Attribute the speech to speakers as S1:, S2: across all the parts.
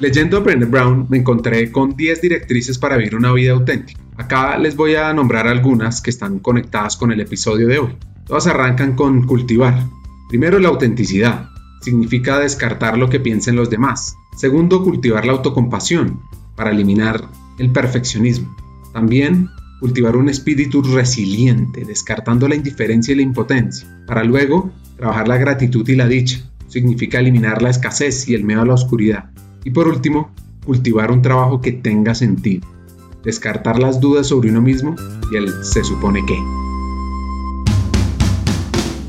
S1: Leyendo a Brené Brown me encontré con 10 directrices para vivir una vida auténtica. Acá les voy a nombrar algunas que están conectadas con el episodio de hoy. Todas arrancan con cultivar. Primero la autenticidad. Significa descartar lo que piensen los demás. Segundo, cultivar la autocompasión para eliminar el perfeccionismo. También cultivar un espíritu resiliente, descartando la indiferencia y la impotencia, para luego trabajar la gratitud y la dicha. Significa eliminar la escasez y el miedo a la oscuridad. Y por último, cultivar un trabajo que tenga sentido. Descartar las dudas sobre uno mismo y el se supone que.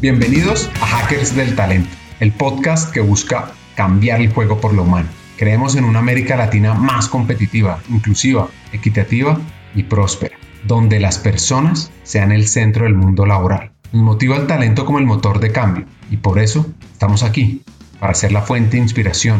S1: Bienvenidos a Hackers del Talento, el podcast que busca cambiar el juego por lo humano. Creemos en una América Latina más competitiva, inclusiva, equitativa y próspera, donde las personas sean el centro del mundo laboral. Nos motiva el talento como el motor de cambio y por eso estamos aquí, para ser la fuente de inspiración,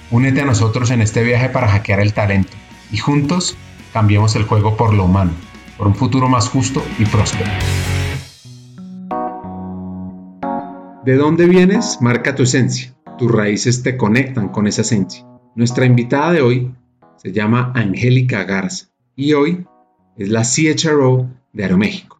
S1: Únete a nosotros en este viaje para hackear el talento y juntos cambiemos el juego por lo humano, por un futuro más justo y próspero. ¿De dónde vienes? Marca tu esencia. Tus raíces te conectan con esa esencia. Nuestra invitada de hoy se llama Angélica Garza y hoy es la CHRO de Aeroméxico.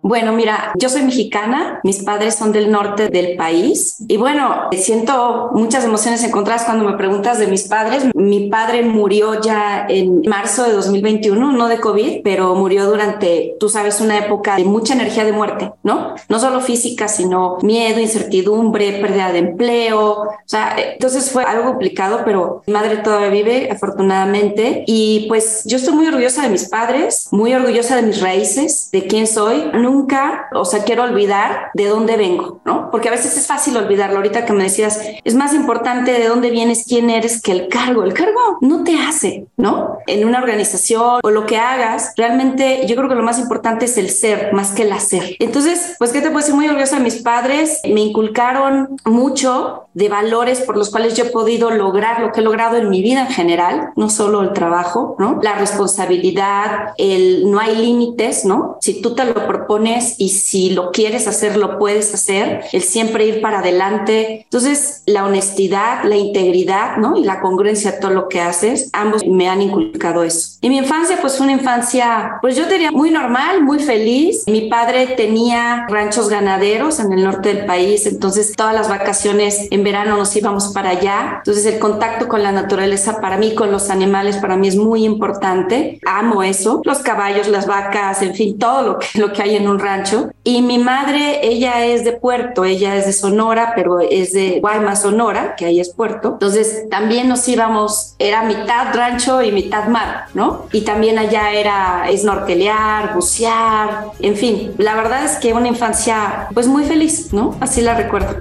S2: Bueno, mira, yo soy mexicana, mis padres son del norte del país y bueno, siento muchas emociones encontradas cuando me preguntas de mis padres. Mi padre murió ya en marzo de 2021, no de COVID, pero murió durante, tú sabes, una época de mucha energía de muerte, ¿no? No solo física, sino miedo, incertidumbre, pérdida de empleo. O sea, entonces fue algo complicado, pero mi madre todavía vive, afortunadamente. Y pues yo estoy muy orgullosa de mis padres, muy orgullosa de mis raíces, de quién soy nunca, o sea, quiero olvidar de dónde vengo, ¿no? Porque a veces es fácil olvidarlo. Ahorita que me decías, es más importante de dónde vienes, quién eres que el cargo. El cargo no te hace, ¿no? En una organización o lo que hagas, realmente yo creo que lo más importante es el ser más que el hacer. Entonces, pues, ¿qué te puedo decir? Muy orgullosa de mis padres. Me inculcaron mucho de valores por los cuales yo he podido lograr lo que he logrado en mi vida en general, no solo el trabajo, ¿no? La responsabilidad, el no hay límites, ¿no? Si tú te lo propones, y si lo quieres hacer, lo puedes hacer, el siempre ir para adelante. Entonces, la honestidad, la integridad, ¿no? Y la congruencia a todo lo que haces, ambos me han inculcado eso. En mi infancia, pues fue una infancia, pues yo diría muy normal, muy feliz. Mi padre tenía ranchos ganaderos en el norte del país, entonces todas las vacaciones en verano nos íbamos para allá. Entonces, el contacto con la naturaleza para mí, con los animales, para mí es muy importante. Amo eso. Los caballos, las vacas, en fin, todo lo que, lo que hay en un rancho. Y mi madre, ella es de Puerto, ella es de Sonora, pero es de Guaymas, Sonora, que ahí es Puerto. Entonces también nos íbamos, era mitad rancho y mitad mar, ¿no? Y también allá era snorkelear, bucear, en fin. La verdad es que una infancia pues muy feliz, ¿no? Así la recuerdo.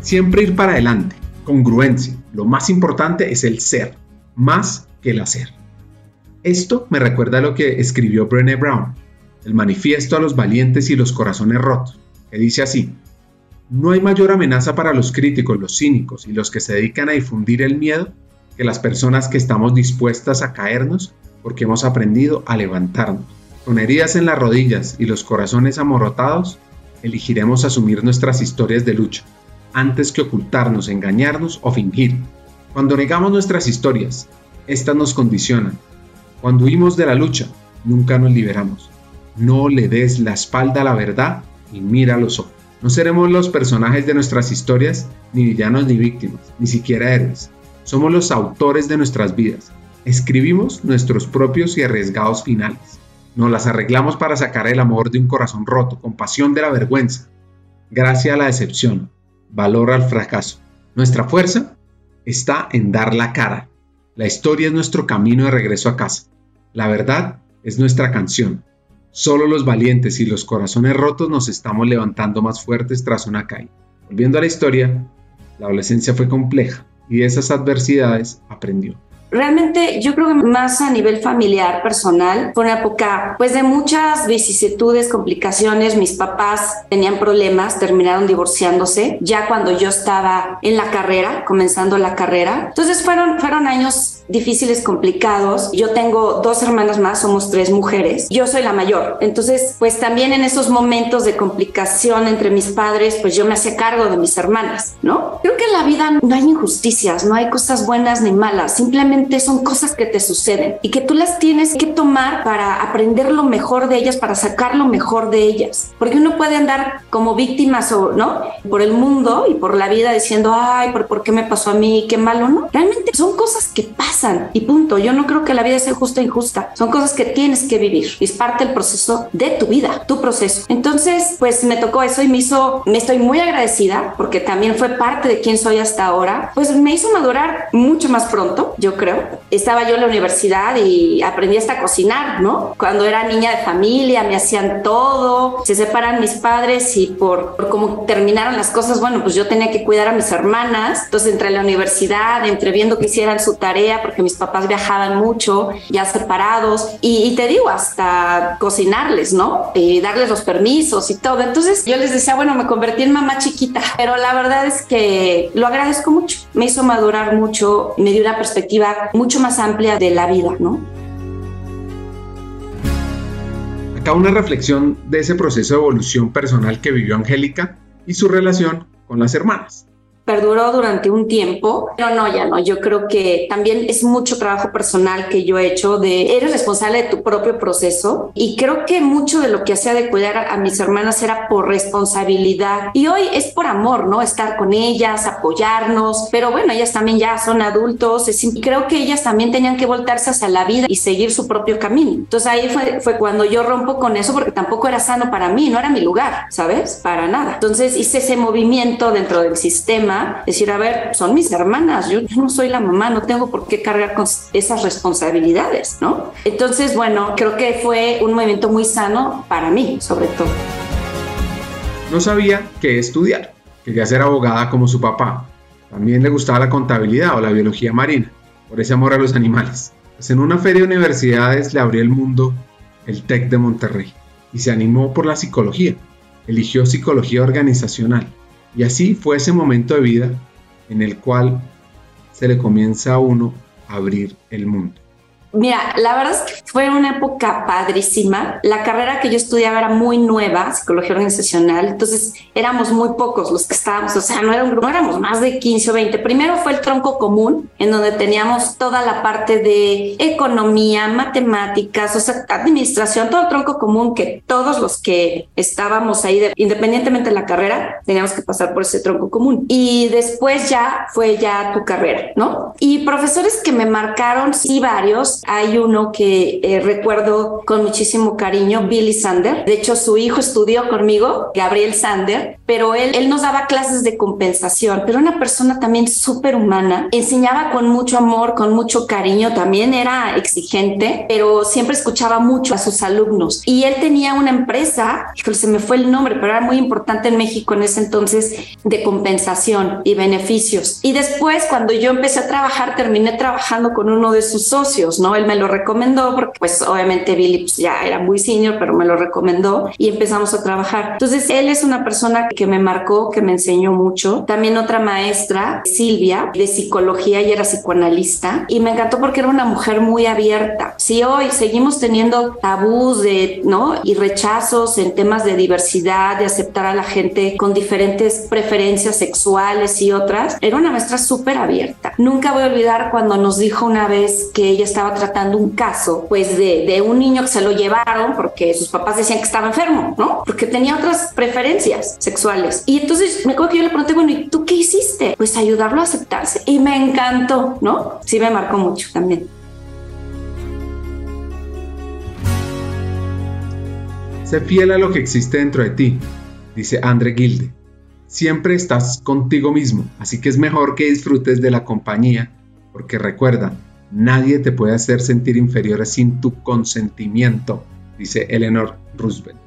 S1: Siempre ir para adelante, congruencia. Lo más importante es el ser, más que el hacer. Esto me recuerda a lo que escribió Brené Brown, el manifiesto a los valientes y los corazones rotos, que dice así, no hay mayor amenaza para los críticos, los cínicos y los que se dedican a difundir el miedo que las personas que estamos dispuestas a caernos porque hemos aprendido a levantarnos. Con heridas en las rodillas y los corazones amorotados, elegiremos asumir nuestras historias de lucha, antes que ocultarnos, engañarnos o fingir. Cuando negamos nuestras historias, éstas nos condicionan cuando huimos de la lucha, nunca nos liberamos. No le des la espalda a la verdad y mira los ojos. No seremos los personajes de nuestras historias, ni villanos ni víctimas, ni siquiera héroes. Somos los autores de nuestras vidas. Escribimos nuestros propios y arriesgados finales. Nos las arreglamos para sacar el amor de un corazón roto, compasión de la vergüenza, gracia a la decepción, valor al fracaso. Nuestra fuerza está en dar la cara. La historia es nuestro camino de regreso a casa. La verdad es nuestra canción. Solo los valientes y los corazones rotos nos estamos levantando más fuertes tras una caída. Volviendo a la historia, La adolescencia fue compleja y de esas adversidades aprendió.
S2: Realmente yo creo que más a nivel familiar, personal, fue una época pues de muchas vicisitudes, complicaciones. Mis papás tenían problemas, terminaron divorciándose ya cuando yo estaba en la carrera, comenzando la carrera. Entonces fueron, fueron años difíciles, complicados. Yo tengo dos hermanas más, somos tres mujeres. Yo soy la mayor. Entonces, pues también en esos momentos de complicación entre mis padres, pues yo me hacía cargo de mis hermanas, ¿no? Creo que en la vida no hay injusticias, no hay cosas buenas ni malas, simplemente son cosas que te suceden y que tú las tienes que tomar para aprender lo mejor de ellas, para sacar lo mejor de ellas. Porque uno puede andar como víctimas o, ¿no? Por el mundo y por la vida diciendo, ay, ¿por, ¿por qué me pasó a mí? Qué malo, ¿no? Realmente son cosas que pasan y punto. Yo no creo que la vida sea justa e injusta. Son cosas que tienes que vivir. Es parte del proceso de tu vida, tu proceso. Entonces, pues me tocó eso y me hizo, me estoy muy agradecida porque también fue parte de quien soy hasta ahora. Pues me hizo madurar mucho más pronto, yo creo. Estaba yo en la universidad y aprendí hasta a cocinar, ¿no? Cuando era niña de familia, me hacían todo. Se separan mis padres y por, por cómo terminaron las cosas, bueno, pues yo tenía que cuidar a mis hermanas. Entonces, entre la universidad, entre viendo que hicieran su tarea, porque mis papás viajaban mucho, ya separados, y, te digo, hasta cocinarles, ¿no? Y darles los permisos y todo. Entonces yo les decía, bueno, me convertí en mamá chiquita, pero la verdad es que lo agradezco mucho. Me hizo madurar mucho, me dio una perspectiva mucho más amplia de la vida, ¿no?
S1: Acá una reflexión de ese proceso de evolución personal que vivió Angélica y su relación con las hermanas
S2: perduró durante un tiempo, pero no, ya no. Yo creo que también es mucho trabajo personal que yo he hecho de, eres responsable de tu propio proceso y creo que mucho de lo que hacía de cuidar a, mis hermanas era por responsabilidad y hoy es por amor, ¿no? Estar con ellas, apoyarnos, pero bueno, ellas también ya son adultos y creo que ellas también tenían que voltarse hacia la vida y seguir su propio camino. Entonces ahí fue, fue cuando yo rompo con eso porque tampoco era sano para mí, no era mi lugar, ¿sabes? Para nada. Entonces hice ese movimiento dentro del sistema decir, a ver, son mis hermanas, yo, no soy la mamá, no tengo por qué cargar con esas responsabilidades, ¿no? Entonces, bueno, creo que fue un movimiento muy sano para mí, sobre todo.
S1: No sabía qué estudiar, quería ser abogada como su papá. También le gustaba la contabilidad o la biología marina, por ese amor a los animales. Pues en una feria de universidades le abrió el mundo el TEC de Monterrey y se animó por la psicología. Eligió psicología organizacional y así fue ese momento de vida en el cual se le comienza a uno a abrir el mundo.
S2: Mira, la verdad es que fue una época padrísima. La carrera que yo estudiaba era muy nueva, psicología organizacional, entonces éramos muy pocos los que estábamos, o sea, no, era un no éramos más de 15 o 20. Primero fue el tronco común, en donde teníamos toda la parte de economía, matemáticas, o sea, administración, todo el tronco común que todos los que estábamos ahí, independientemente de la carrera, teníamos que pasar por ese tronco común. Y después ya fue ya tu carrera, ¿no? Y profesores que me marcaron, sí, varios hay uno que eh, recuerdo con muchísimo cariño, Billy Sander. De hecho, su hijo estudió conmigo, Gabriel Sander, pero él, él nos daba clases de compensación, pero una persona también súper humana. Enseñaba con mucho amor, con mucho cariño, también era exigente, pero siempre escuchaba mucho a sus alumnos. Y él tenía una empresa, se me fue el nombre, pero era muy importante en México en ese entonces, de compensación y beneficios. Y después, cuando yo empecé a trabajar, terminé trabajando con uno de sus socios, ¿no? Él me lo recomendó porque pues obviamente Billy pues, ya era muy senior, pero me lo recomendó y empezamos a trabajar. Entonces él es una persona que me marcó, que me enseñó mucho. También otra maestra, Silvia, de psicología y era psicoanalista y me encantó porque era una mujer muy abierta. Si hoy seguimos teniendo tabús de, ¿no? Y rechazos en temas de diversidad, de aceptar a la gente con diferentes preferencias sexuales y otras, era una maestra súper abierta. Nunca voy a olvidar cuando nos dijo una vez que ella estaba tratando un caso, pues de, de, un niño que se lo llevaron porque sus papás decían que estaba enfermo, ¿no? Porque tenía otras preferencias sexuales. Y entonces me acuerdo que yo le pregunté, bueno, ¿y tú qué hiciste? Pues ayudarlo a aceptarse. Y me encantó, ¿no? Sí me marcó mucho también.
S1: Sé fiel a lo que existe dentro de ti, dice Andre Gilde. Siempre estás contigo mismo, así que es mejor que disfrutes de la compañía, porque recuerda, Nadie te puede hacer sentir inferior sin tu consentimiento, dice Eleanor Roosevelt.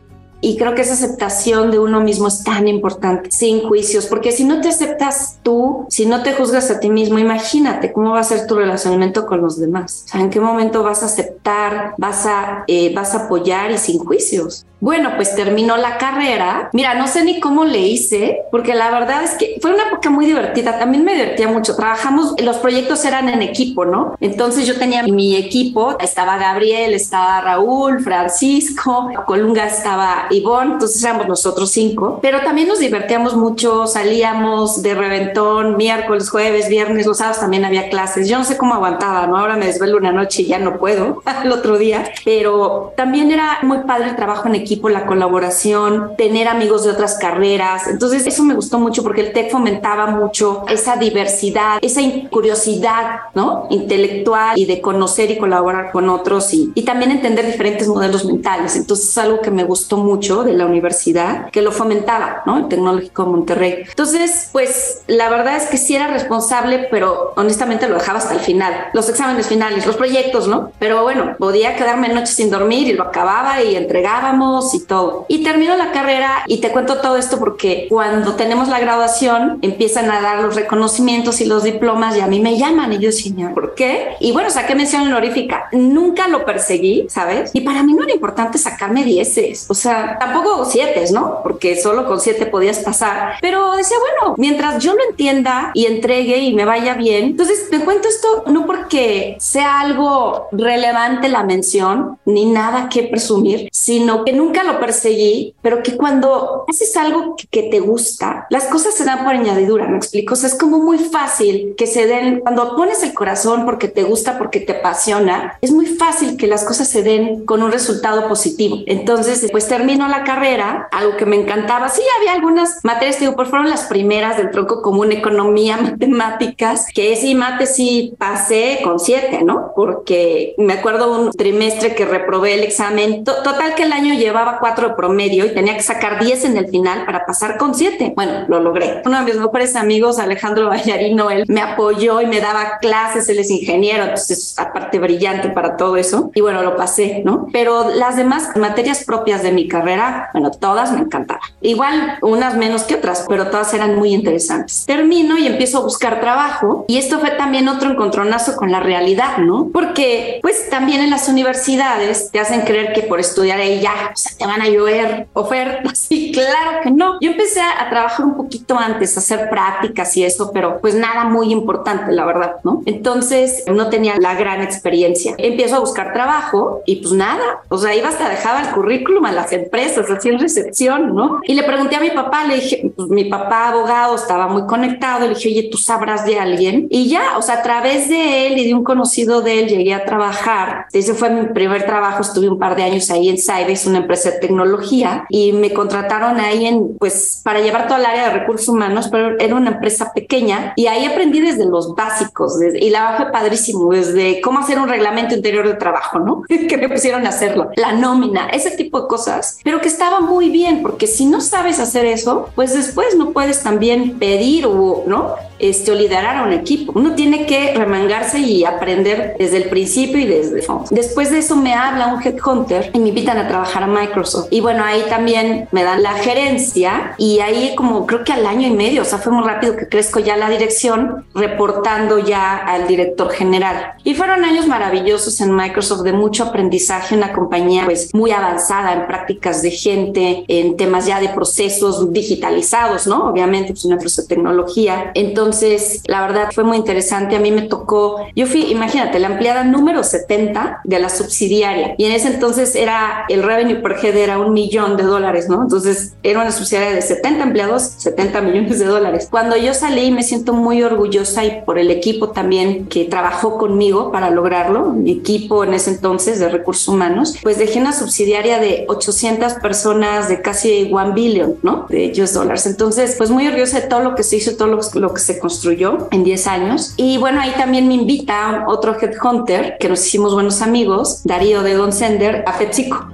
S2: Y creo que esa aceptación de uno mismo es tan importante, sin juicios, porque si no te aceptas tú, si no te juzgas a ti mismo, imagínate cómo va a ser tu relacionamiento con los demás. O sea, en qué momento vas a aceptar, vas a, eh, vas a apoyar y sin juicios. Bueno, pues terminó la carrera. Mira, no sé ni cómo le hice, porque la verdad es que fue una época muy divertida. También me divertía mucho. Trabajamos, los proyectos eran en equipo, ¿no? Entonces yo tenía mi equipo, estaba Gabriel, estaba Raúl, Francisco, Colunga estaba Ivonne, entonces éramos nosotros cinco, pero también nos divertíamos mucho, salíamos de reventón miércoles, jueves, viernes, los sábados también había clases. Yo no sé cómo aguantaba, ¿no? Ahora me desvelo una noche y ya no puedo el otro día, pero también era muy padre el trabajo en equipo la colaboración, tener amigos de otras carreras. Entonces eso me gustó mucho porque el TEC fomentaba mucho esa diversidad, esa curiosidad, ¿no? Intelectual y de conocer y colaborar con otros y, y también entender diferentes modelos mentales. Entonces es algo que me gustó mucho de la universidad, que lo fomentaba, ¿no? El Tecnológico de Monterrey. Entonces, pues la verdad es que sí era responsable, pero honestamente lo dejaba hasta el final. Los exámenes finales, los proyectos, ¿no? Pero bueno, podía quedarme noches sin dormir y lo acababa y entregábamos y todo. Y termino la carrera y te cuento todo esto porque cuando tenemos la graduación empiezan a dar los reconocimientos y los diplomas y a mí me llaman y yo, señor, ¿por qué? Y bueno, saqué mención honorífica. Nunca lo perseguí, ¿sabes? Y para mí no era importante sacarme dieces, o sea, tampoco siete, ¿no? Porque solo con siete podías pasar. Pero decía, bueno, mientras yo lo entienda y entregue y me vaya bien, entonces te cuento esto no porque sea algo relevante la mención ni nada que presumir, sino que nunca lo perseguí, pero que cuando haces algo que, te gusta, las cosas se dan por añadidura, ¿me explico? O es como muy fácil que se den, cuando pones el corazón porque te gusta, porque te apasiona, es muy fácil que las cosas se den con un resultado positivo. Entonces, pues termino la carrera, algo que me encantaba. Sí, había algunas materias, digo, pero fueron las primeras del tronco común, economía, matemáticas, que sí, mate sí pasé con siete, ¿no? Porque me acuerdo un trimestre que reprobé el examen, total que el año lleva cuatro de promedio y tenía que sacar 10 en el final para pasar con siete. Bueno, lo logré. Uno de mis mejores amigos, Alejandro Ballarino, él me apoyó y me daba clases, él es ingeniero, entonces aparte brillante para todo eso. Y bueno, lo pasé, ¿no? Pero las demás materias propias de mi carrera, bueno, todas me encantaban. Igual unas menos que otras, pero todas eran muy interesantes. Termino y empiezo a buscar trabajo y esto fue también otro encontronazo con la realidad, ¿no? Porque pues también en las universidades te hacen creer que por estudiar ahí ya, te van a llover ofertas. Y claro que no. Yo empecé a trabajar un poquito antes, a hacer prácticas y eso, pero pues nada muy importante, la verdad, ¿no? Entonces no tenía la gran experiencia. Empiezo a buscar trabajo y pues nada, o sea, iba hasta dejaba el currículum a las empresas, así en recepción, ¿no? Y le pregunté a mi papá, le dije, pues mi papá abogado estaba muy conectado, le dije, oye, ¿tú sabrás de alguien? Y ya, o sea, a través de él y de un conocido de él llegué a trabajar. Ese fue mi primer trabajo, estuve un par de años ahí en Cybes, una empresa de tecnología y me contrataron ahí en, pues, para llevar toda el área de recursos humanos, pero era una empresa pequeña y ahí aprendí desde los básicos y la fue padrísimo, desde cómo hacer un reglamento interior de trabajo, ¿no? que me pusieron a hacerlo, la nómina, ese tipo de cosas, pero que estaba muy bien, porque si no sabes hacer eso, pues después no puedes también pedir o, ¿no? este, o liderar a un equipo. Uno tiene que remangarse y aprender desde el principio y desde el fondo. Después de eso me habla un headhunter y me invitan a trabajar a Microsoft. Y bueno, ahí también me dan la gerencia y ahí como creo que al año y medio, o sea, fue muy rápido que crezco ya la dirección, reportando ya al director general. Y fueron años maravillosos en Microsoft de mucho aprendizaje, una compañía pues muy avanzada en prácticas de gente, en temas ya de procesos digitalizados, ¿no? Obviamente, pues una empresa de tecnología. Entonces, la verdad fue muy interesante. A mí me tocó, yo fui, imagínate, la empleada número 70 de la subsidiaria. Y en ese entonces era, el revenue per head era un millón de dólares, ¿no? Entonces, era una subsidiaria de 70 empleados, 70 millones de dólares. Cuando yo salí, me siento muy orgullosa y por el equipo también que trabajó conmigo para lograrlo, mi equipo en ese entonces de recursos humanos, pues dejé una subsidiaria de 800 personas de casi 1 billion, ¿no? De US dólares. Entonces, pues muy orgullosa de todo lo que se hizo, todo lo, que se construyó en 10 años. Y bueno, ahí también me invita otro headhunter, que nos hicimos buenos amigos, Darío de Don Sender, a PepsiCo.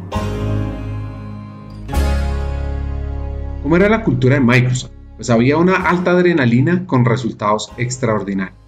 S1: ¿Cómo era la cultura en Microsoft? Pues había una alta adrenalina con resultados extraordinarios.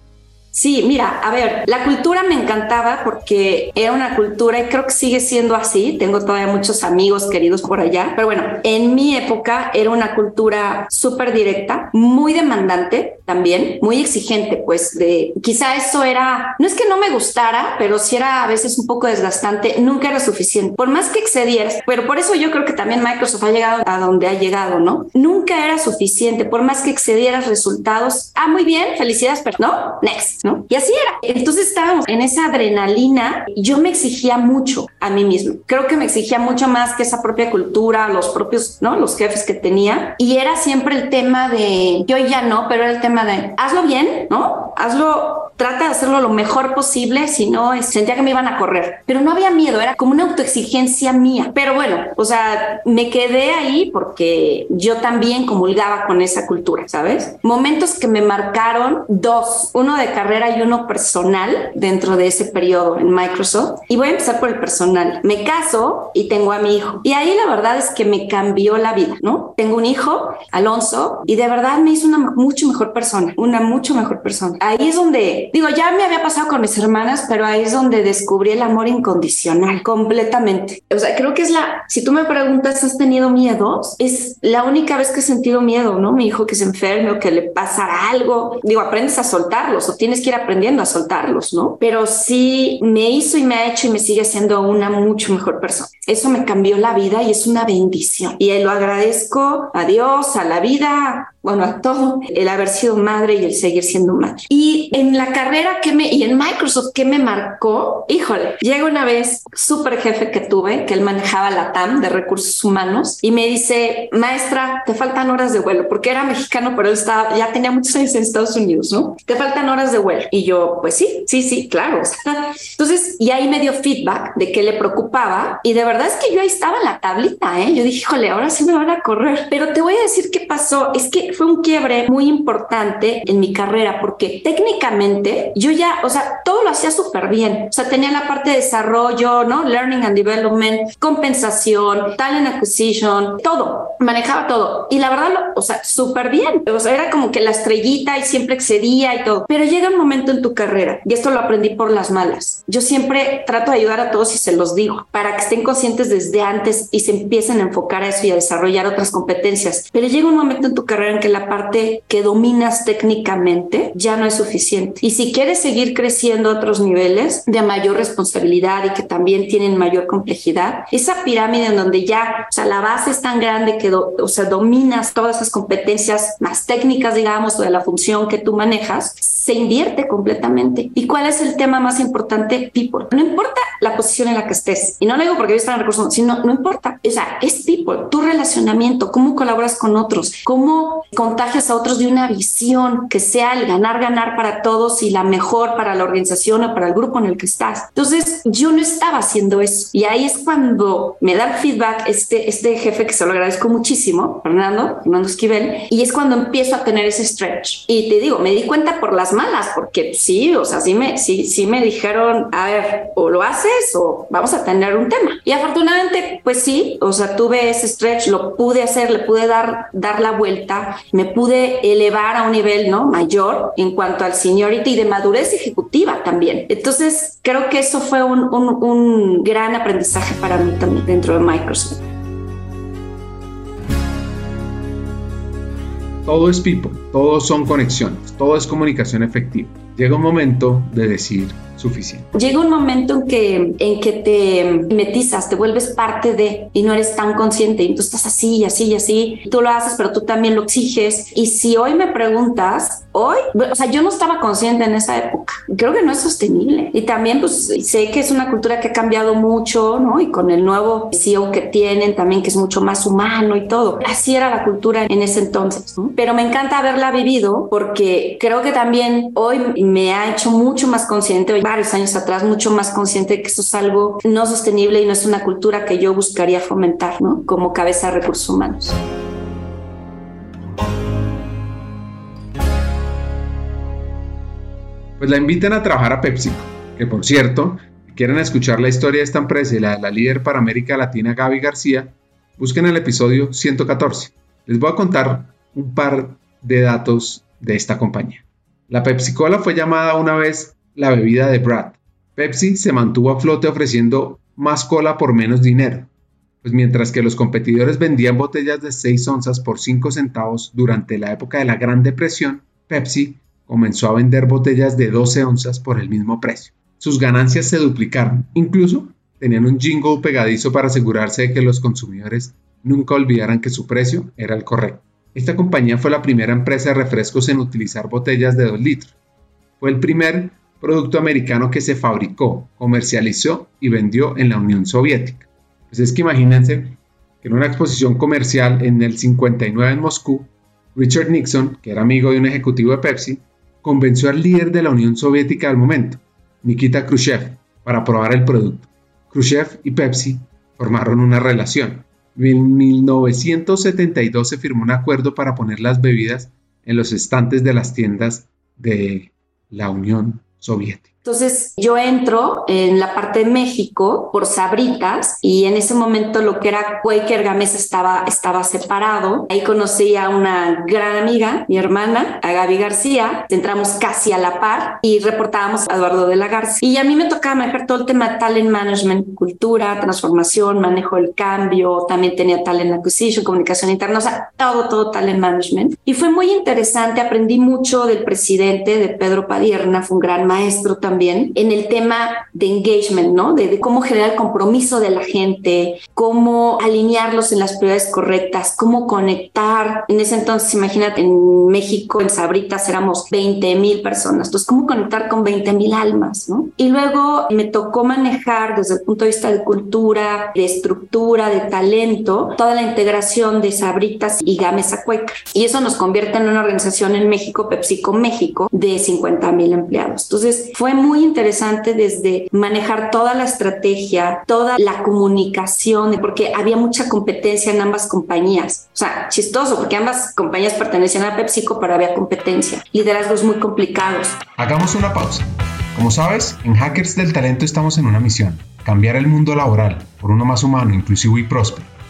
S2: Sí, mira, a ver, la cultura me encantaba porque era una cultura y creo que sigue siendo así. Tengo todavía muchos amigos queridos por allá, pero bueno, en mi época era una cultura súper directa, muy demandante también, muy exigente, pues de quizá eso era, no es que no me gustara, pero sí era a veces un poco desgastante, nunca era suficiente, por más que excedieras, pero por eso yo creo que también Microsoft ha llegado a donde ha llegado, ¿no? Nunca era suficiente, por más que excedieras resultados, ah, muy bien, felicidades, pero no, next, ¿no? Y así era. Entonces estábamos en esa adrenalina yo me exigía mucho a mí mismo. Creo que me exigía mucho más que esa propia cultura, los propios, ¿no? Los jefes que tenía. Y era siempre el tema de, yo ya no, pero era el tema de, hazlo bien, ¿no? Hazlo trata de hacerlo lo mejor posible, si no, sentía que me iban a correr. Pero no había miedo, era como una autoexigencia mía. Pero bueno, o sea, me quedé ahí porque yo también comulgaba con esa cultura, ¿sabes? Momentos que me marcaron, dos, uno de carrera y uno personal dentro de ese periodo en Microsoft. Y voy a empezar por el personal. Me caso y tengo a mi hijo. Y ahí la verdad es que me cambió la vida, ¿no? Tengo un hijo, Alonso, y de verdad me hizo una mucho mejor persona, una mucho mejor persona. Ahí es donde Digo, ya me había pasado con mis hermanas, pero ahí es donde descubrí el amor incondicional completamente. O sea, creo que es la, si tú me preguntas, ¿has tenido miedos? Es la única vez que he sentido miedo, ¿no? Mi hijo que se enferme o que le pasa algo. Digo, aprendes a soltarlos o tienes aprendiendo a soltarlos, ¿no? Pero sí me hizo y me ha hecho y me sigue siendo una mucho mejor persona. Eso me cambió la vida y es una bendición. Y lo agradezco a Dios, a la vida, bueno, a todo, el haber sido madre y el seguir siendo madre. Y en la carrera que me, y en Microsoft que me marcó, híjole, llega una vez súper jefe que tuve, que él manejaba la TAM de recursos humanos, y me dice, maestra, te faltan horas de vuelo, porque era mexicano, pero él estaba, ya tenía muchos años en Estados Unidos, ¿no? Te faltan horas de vuelo. Y yo, pues sí, sí, sí, claro. Entonces, y ahí me dio feedback de que le preocupaba, y de verdad es que yo ahí estaba en la tablita, ¿eh? Yo dije, híjole, ahora sí me van a correr. Pero te voy a decir qué pasó, es que fue un quiebre muy importante en mi carrera porque técnicamente yo ya, o sea, todo lo hacía súper bien. O sea, tenía la parte de desarrollo, ¿no? Learning and development, compensación, talent acquisition, todo. Manejaba todo. Y la verdad, o sea, súper bien. O sea, era como que la estrellita y siempre excedía y todo. Pero llega un momento en tu carrera, y esto lo aprendí por las malas. Yo siempre trato de ayudar a todos y se los digo, para que estén conscientes desde antes y se empiecen a enfocar a eso y a desarrollar otras competencias. Pero llega un momento en tu carrera en que la parte que dominas técnicamente ya no es suficiente. Y si quieres seguir creciendo a otros niveles de mayor responsabilidad y que también tienen mayor complejidad, esa pirámide en donde ya, o sea, la base es tan grande que, o sea, dominas todas esas competencias más técnicas, digamos, o de la función que tú manejas, se invierte completamente. ¿Y cuál es el tema más importante? People. No importa la posición en la que estés. Y no lo digo porque yo estoy en recursos, sino no importa. O sea, es people, tu relacionamiento, cómo colaboras con otros, cómo contagias a otros de una visión que sea el ganar, ganar para todos y la mejor para la organización o para el grupo en el que estás. Entonces, yo no estaba haciendo eso. Y ahí es cuando me da feedback este, este jefe que se lo agradezco muchísimo, Fernando, Fernando Esquivel, y es cuando empiezo a tener ese stretch. Y te digo, me di cuenta por las malas, porque sí, o sea, sí me, sí, sí me dijeron, a ver, o lo haces o vamos a tener un tema. Y afortunadamente, pues sí, o sea, tuve ese stretch, lo pude hacer, le pude dar, dar la vuelta, me pude elevar a un nivel, ¿no? Mayor en cuanto al seniority y de madurez ejecutiva también. Entonces, creo que eso fue un, un, un gran aprendizaje para mí también dentro de Microsoft.
S1: Todo es people, todos son conexiones, todo es comunicación efectiva. Llega un momento de decir, suficiente.
S2: Llega un momento en que, en que te metizas, te vuelves parte de y no eres tan consciente y tú estás así y así y así. Tú lo haces, pero tú también lo exiges. Y si hoy me preguntas, hoy, o sea, yo no estaba consciente en esa época. Creo que no es sostenible. Y también, pues, sé que es una cultura que ha cambiado mucho, ¿no? Y con el nuevo CEO que tienen también, que es mucho más humano y todo. Así era la cultura en ese entonces, ¿no? Pero me encanta haberla vivido porque creo que también hoy me ha hecho mucho más consciente. Varios años atrás mucho más consciente de que esto es algo no sostenible y no es una cultura que yo buscaría fomentar, ¿no? Como cabeza de recursos humanos.
S1: Pues la invitan a trabajar a Pepsi, que por cierto, si quieren escuchar la historia de esta empresa y la de la líder para América Latina Gaby García, busquen el episodio 114. Les voy a contar un par de datos de esta compañía. La Pepsi Cola fue llamada una vez la bebida de Brad. Pepsi se mantuvo a flote ofreciendo más cola por menos dinero, pues mientras que los competidores vendían botellas de 6 onzas por 5 centavos durante la época de la Gran Depresión, Pepsi comenzó a vender botellas de 12 onzas por el mismo precio. Sus ganancias se duplicaron, incluso tenían un jingle pegadizo para asegurarse de que los consumidores nunca olvidaran que su precio era el correcto. Esta compañía fue la primera empresa de refrescos en utilizar botellas de 2 litros. Fue el primer producto americano que se fabricó, comercializó y vendió en la Unión Soviética. Pues es que imagínense que en una exposición comercial en el 59 en Moscú, Richard Nixon, que era amigo de un ejecutivo de Pepsi, convenció al líder de la Unión Soviética del momento, Nikita Khrushchev, para probar el producto. Khrushchev y Pepsi formaron una relación. En 1972 se firmó un acuerdo para poner las bebidas en los estantes de las tiendas de la Unión Soviética.
S2: Entonces yo entro en la parte de México por Sabritas y en ese momento lo que era Quaker Gamesa estaba, estaba separado. Ahí conocí a una gran amiga, mi hermana, a Gaby García. Entramos casi a la par y reportábamos a Eduardo de la Garza. Y a mí me tocaba manejar todo el tema talent management, cultura, transformación, manejo del cambio. También tenía talent acquisition, comunicación interna, o sea, todo, todo talent management. Y fue muy interesante. Aprendí mucho del presidente, de Pedro Padierna, fue un gran maestro también también en el tema de engagement, ¿no? De, cómo generar el compromiso de la gente, cómo alinearlos en las prioridades correctas, cómo conectar. En ese entonces, imagínate, en México, en Sabritas, éramos 20 mil personas. Entonces, cómo conectar con 20 mil almas, ¿no? Y luego me tocó manejar desde el punto de vista de cultura, de estructura, de talento, toda la integración de Sabritas y Gamesa Quaker. Y eso nos convierte en una organización en México, PepsiCo México, de 50 mil empleados. Entonces, fue muy interesante desde manejar toda la estrategia, toda la comunicación, porque había mucha competencia en ambas compañías. O sea, chistoso, porque ambas compañías pertenecían a PepsiCo, pero había competencia. Liderazgos muy complicados.
S1: Hagamos una pausa. Como sabes, en Hackers del Talento estamos en una misión, cambiar el mundo laboral por uno más humano, inclusivo y próspero.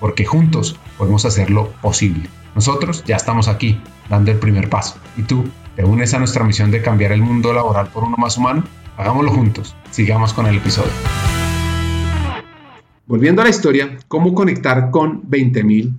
S1: porque juntos podemos hacerlo posible. Nosotros ya estamos aquí, dando el primer paso. ¿Y tú? ¿Te unes a nuestra misión de cambiar el mundo laboral por uno más humano? Hagámoslo juntos. Sigamos con el episodio. Volviendo a la historia, ¿cómo conectar con 20.000,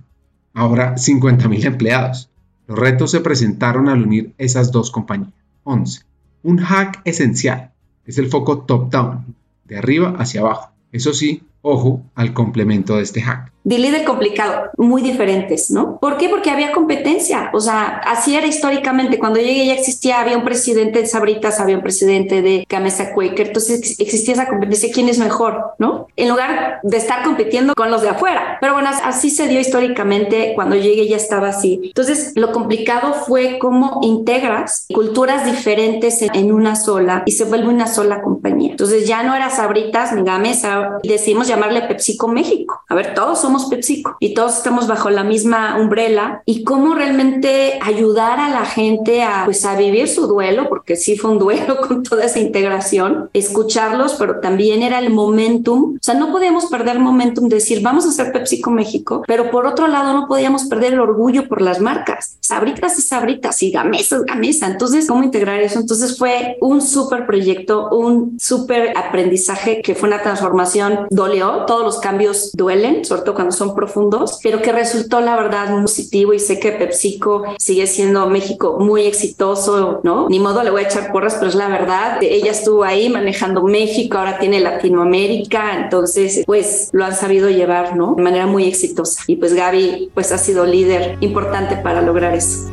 S1: ahora 50.000 empleados? Los retos se presentaron al unir esas dos compañías. 11. Un hack esencial es el foco top-down, de arriba hacia abajo. Eso sí, ojo al complemento de este hack
S2: de líder complicado, muy diferentes, ¿no? ¿Por qué? Porque había competencia, o sea, así era históricamente, cuando llegué ya existía, había un presidente de Sabritas, había un presidente de Gamesa Quaker, entonces existía esa competencia, ¿quién es mejor, no? En lugar de estar compitiendo con los de afuera, pero bueno, así se dio históricamente, cuando llegué ya estaba así. Entonces, lo complicado fue cómo integras culturas diferentes en una sola y se vuelve una sola compañía. Entonces, ya no era Sabritas ni Gamesa, decidimos llamarle PepsiCo México. A ver, todos somos PepsiCo y todos estamos bajo la misma umbrella. Y cómo realmente ayudar a la gente a pues a vivir su duelo porque sí fue un duelo con toda esa integración escucharlos pero también era el momentum. O sea no podíamos perder momentum de decir vamos a hacer PepsiCo México pero por otro lado no podíamos perder el orgullo por las marcas. Sabritas y Sabritas y Gamesa es Gamesa. Entonces cómo integrar eso entonces fue un súper proyecto un súper aprendizaje que fue una transformación todos los cambios duelen sobre todo cuando son profundos, pero que resultó la verdad muy positivo y sé que PepsiCo sigue siendo México muy exitoso, ¿no? Ni modo le voy a echar porras, pero es la verdad. Ella estuvo ahí manejando México, ahora tiene Latinoamérica, entonces pues lo han sabido llevar, ¿no? De manera muy exitosa. Y pues Gaby pues ha sido líder importante para lograr eso.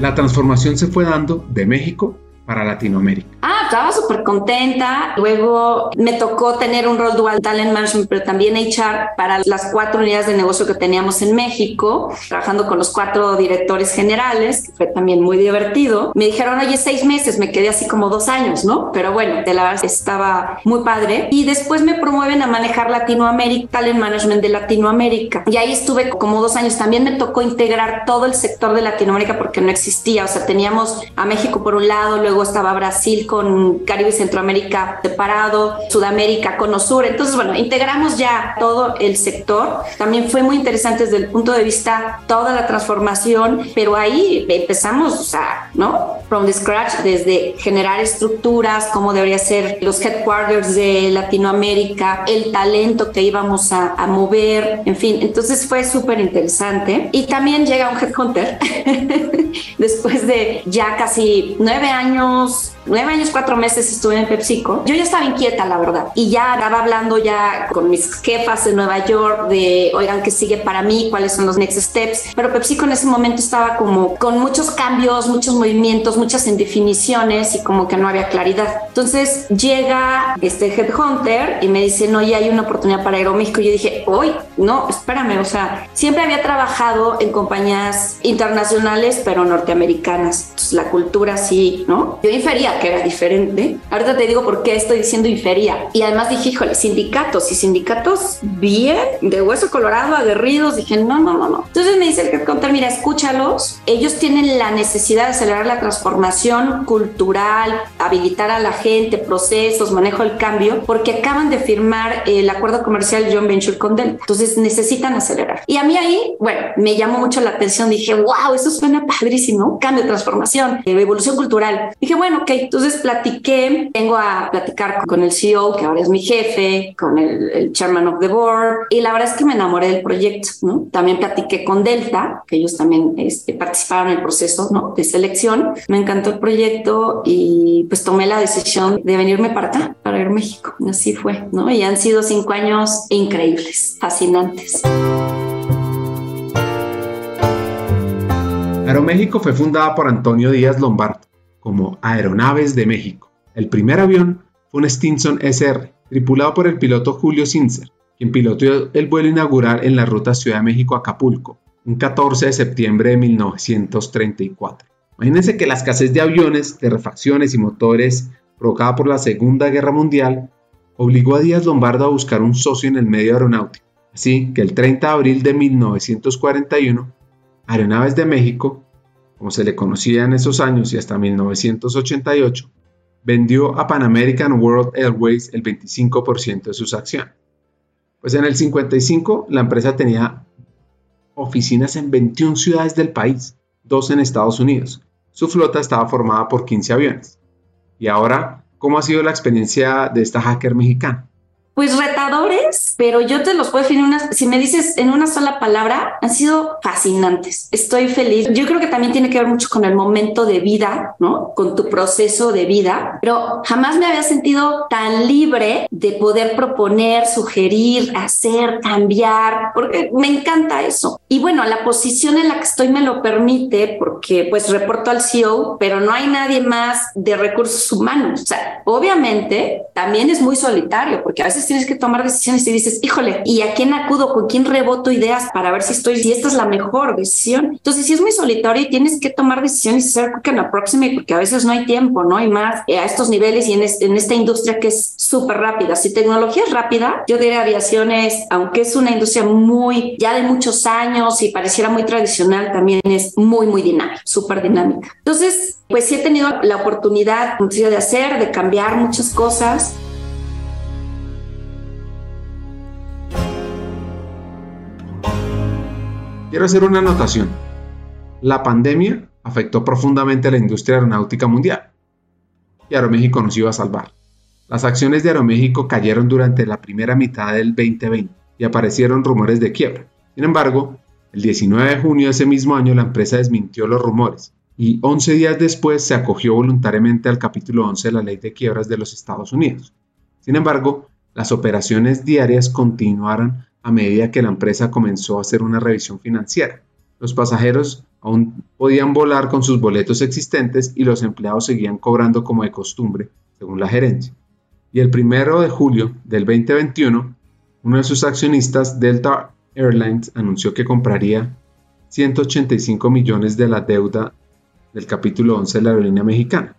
S1: La transformación se fue dando de México para Latinoamérica.
S2: Ah, estaba súper contenta. Luego me tocó tener un rol dual talent management, pero también HR para las cuatro unidades de negocio que teníamos en México, trabajando con los cuatro directores generales, que fue también muy divertido. Me dijeron, oye, seis meses, me quedé así como dos años, ¿no? Pero bueno, de la verdad estaba muy padre. Y después me promueven a manejar Latinoamérica, talent management de Latinoamérica. Y ahí estuve como dos años. También me tocó integrar todo el sector de Latinoamérica porque no existía. O sea, teníamos a México por un lado, luego estaba Brasil con Caribe y Centroamérica separado, Sudamérica con Osur. Entonces, bueno, integramos ya todo el sector. También fue muy interesante desde el punto de vista toda la transformación, pero ahí empezamos, o sea, ¿no? From the scratch, desde generar estructuras, cómo debería ser los headquarters de Latinoamérica, el talento que íbamos a, a mover, en fin. Entonces fue súper interesante. Y también llega un headhunter después de ya casi nueve años nueve años, cuatro meses estuve en PepsiCo, yo ya estaba inquieta, la verdad. Y ya estaba hablando ya con mis jefas en Nueva York de, oigan, ¿qué sigue para mí? ¿Cuáles son los next steps? Pero PepsiCo en ese momento estaba como con muchos cambios, muchos movimientos, muchas indefiniciones y como que no había claridad. Entonces llega este headhunter y me dice, no, ya hay una oportunidad para Aeroméxico. Y yo dije, hoy, no, espérame, o sea, siempre había trabajado en compañías internacionales, pero norteamericanas. Entonces la cultura sí, ¿no? Yo infería que era diferente. Ahorita te digo por qué estoy diciendo infería. Y además dije, híjole, sindicatos y sindicatos bien, de hueso colorado, aguerridos. Dije, no, no, no, no. Entonces me dice el contar, mira, escúchalos. Ellos tienen la necesidad de acelerar la transformación cultural, habilitar a la gente, procesos, manejo del cambio, porque acaban de firmar el acuerdo comercial John Venture con Delta. Entonces necesitan acelerar. Y a mí ahí, bueno, me llamó mucho la atención. Dije, wow, eso suena padrísimo. Cambio, transformación, evolución cultural. Dije, bueno, ok, entonces platiqué, vengo a platicar con el CEO, que ahora es mi jefe, con el, chairman of the board, y la verdad es que me enamoré del proyecto, ¿no? También platiqué con Delta, que ellos también este, participaron en el proceso, ¿no? De selección. Me encantó el proyecto y pues tomé la decisión de venirme para acá, para ir a. Así fue, ¿no? Y han sido cinco años increíbles, fascinantes.
S1: Aeroméxico fue fundada por Antonio Díaz Lombardo como Aeronaves de México. El primer avión fue un Stinson SR, tripulado por el piloto Julio Sincer, quien pilotó el vuelo inaugural en la ruta Ciudad de México-Acapulco, un 14 de septiembre de 1934. Imagínense que la escasez de aviones, de refacciones y motores provocada por la Segunda Guerra Mundial obligó a Díaz Lombardo a buscar un socio en el medio aeronáutico. Así que el 30 de abril de 1941, Aeronaves de México como se le conocía en esos años y hasta 1988, vendió a Pan American World Airways el 25% de sus acciones. Pues en el 55 la empresa tenía oficinas en 21 ciudades del país, dos en Estados Unidos. Su flota estaba formada por 15 aviones. Y ahora, ¿cómo ha sido la experiencia de esta hacker mexicana?
S2: Pues retadores, pero yo te los puedo definir unas, si me dices en una sola palabra, han sido fascinantes. Estoy feliz. Yo creo que también tiene que ver mucho con el momento de vida, ¿no? Con tu proceso de vida, pero jamás me había sentido tan libre de poder proponer, sugerir, hacer, cambiar, porque me encanta eso. Y bueno, la posición en la que estoy me lo permite porque pues reporto al CEO, pero no hay nadie más de recursos humanos. O sea, obviamente también es muy solitario porque a veces tienes que tomar decisiones y dices, híjole, ¿y a quién acudo? ¿Con quién reboto ideas para ver si estoy, si esta es la mejor decisión? Entonces, si es muy solitario y tienes que tomar decisiones y ser que la próxima, porque a veces no hay tiempo, ¿no? hay más eh, a estos niveles y en, en esta industria que es súper rápida. Si tecnología es rápida, yo diría aviaciones, aunque es una industria muy, ya de muchos años y pareciera muy tradicional, también es muy, muy dinámica, súper dinámica. Entonces, pues sí he tenido la oportunidad de hacer, de cambiar muchas cosas.
S1: Quiero hacer una anotación. La pandemia afectó profundamente a la industria aeronáutica mundial y Aeroméxico nos iba a salvar. Las acciones de Aeroméxico cayeron durante la primera mitad del 2020 y aparecieron rumores de quiebra. Sin embargo, el 19 de junio de ese mismo año la empresa desmintió los rumores y 11 días después se acogió voluntariamente al capítulo 11 de la ley de quiebras de los Estados Unidos. Sin embargo, las operaciones diarias continuaron a medida que la empresa comenzó a hacer una revisión financiera. Los pasajeros aún podían volar con sus boletos existentes y los empleados seguían cobrando como de costumbre, según la gerencia. Y el primero de julio del 2021, uno de sus accionistas, Delta Airlines, anunció que compraría 185 millones de la deuda del capítulo 11 de la aerolínea mexicana.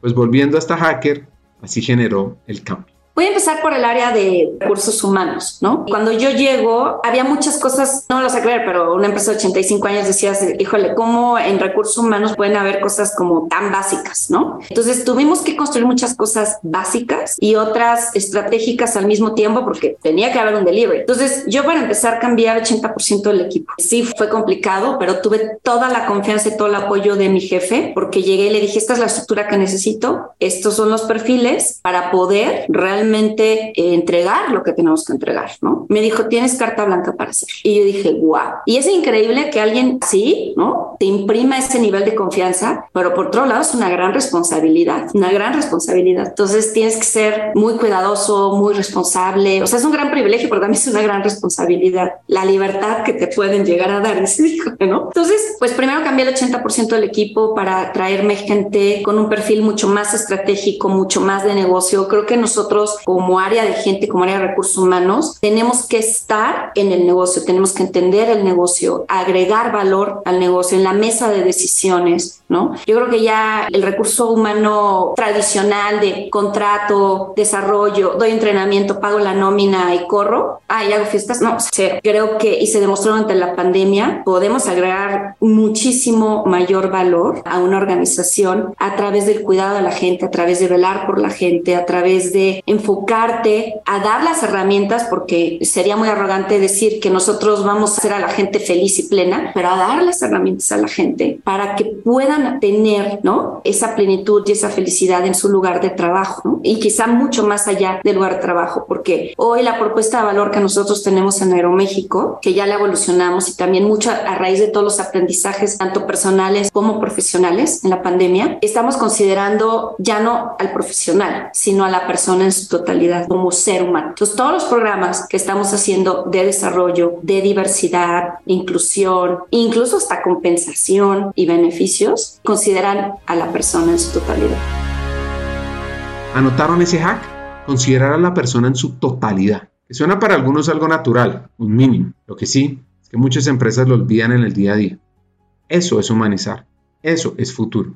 S1: Pues volviendo a hacker, así generó el cambio.
S2: Voy a empezar por el área de recursos humanos, ¿no? Cuando yo llego, había muchas cosas, no lo sé creer, pero una empresa de 85 años decías, híjole, ¿cómo en recursos humanos pueden haber cosas como tan básicas, ¿no? Entonces tuvimos que construir muchas cosas básicas y otras estratégicas al mismo tiempo porque tenía que haber un delivery. Entonces yo para empezar cambiar 80% del equipo. Sí, fue complicado, pero tuve toda la confianza y todo el apoyo de mi jefe porque llegué y le dije, esta es la estructura que necesito, estos son los perfiles para poder realmente realmente eh, entregar lo que tenemos que entregar, ¿no? Me dijo, tienes carta blanca para hacer. Y yo dije, wow. Y es increíble que alguien así, ¿no? Te imprima ese nivel de confianza, pero por otro lado es una gran responsabilidad, una gran responsabilidad. Entonces tienes que ser muy cuidadoso, muy responsable. O sea, es un gran privilegio, pero también es una gran responsabilidad. La libertad que te pueden llegar a dar, ¿no? Entonces, pues primero cambié el 80% del equipo para traerme gente con un perfil mucho más estratégico, mucho más de negocio. Creo que nosotros como área de gente, como área de recursos humanos, tenemos que estar en el negocio, tenemos que entender el negocio, agregar valor al negocio en la mesa de decisiones, ¿no? Yo creo que ya el recurso humano tradicional de contrato, desarrollo, doy entrenamiento, pago la nómina y corro, ah, y hago fiestas, no, creo que, y se demostró durante la pandemia, podemos agregar muchísimo mayor valor a una organización a través del cuidado de la gente, a través de velar por la gente, a través de enfocarte a dar las herramientas, porque sería muy arrogante decir que nosotros vamos a hacer a la gente feliz y plena, pero a dar las herramientas a la gente para que puedan tener, ¿no? Esa plenitud y esa felicidad en su lugar de trabajo, ¿no? Y quizá mucho más allá del lugar de trabajo, porque hoy la propuesta de valor que nosotros tenemos en Aeroméxico, que ya la evolucionamos y también mucho a raíz de todos los aprendizajes, tanto personales como profesionales en la pandemia, estamos considerando ya no al profesional, sino a la persona en su totalidad como ser humano. Entonces, todos los programas que estamos haciendo de desarrollo, de diversidad, inclusión, incluso hasta compensación y beneficios, consideran a la persona en su totalidad.
S1: ¿Anotaron ese hack? Considerar a la persona en su totalidad. Que suena para algunos algo natural, un mínimo. Lo que sí es que muchas empresas lo olvidan en el día a día. Eso es humanizar. Eso es futuro.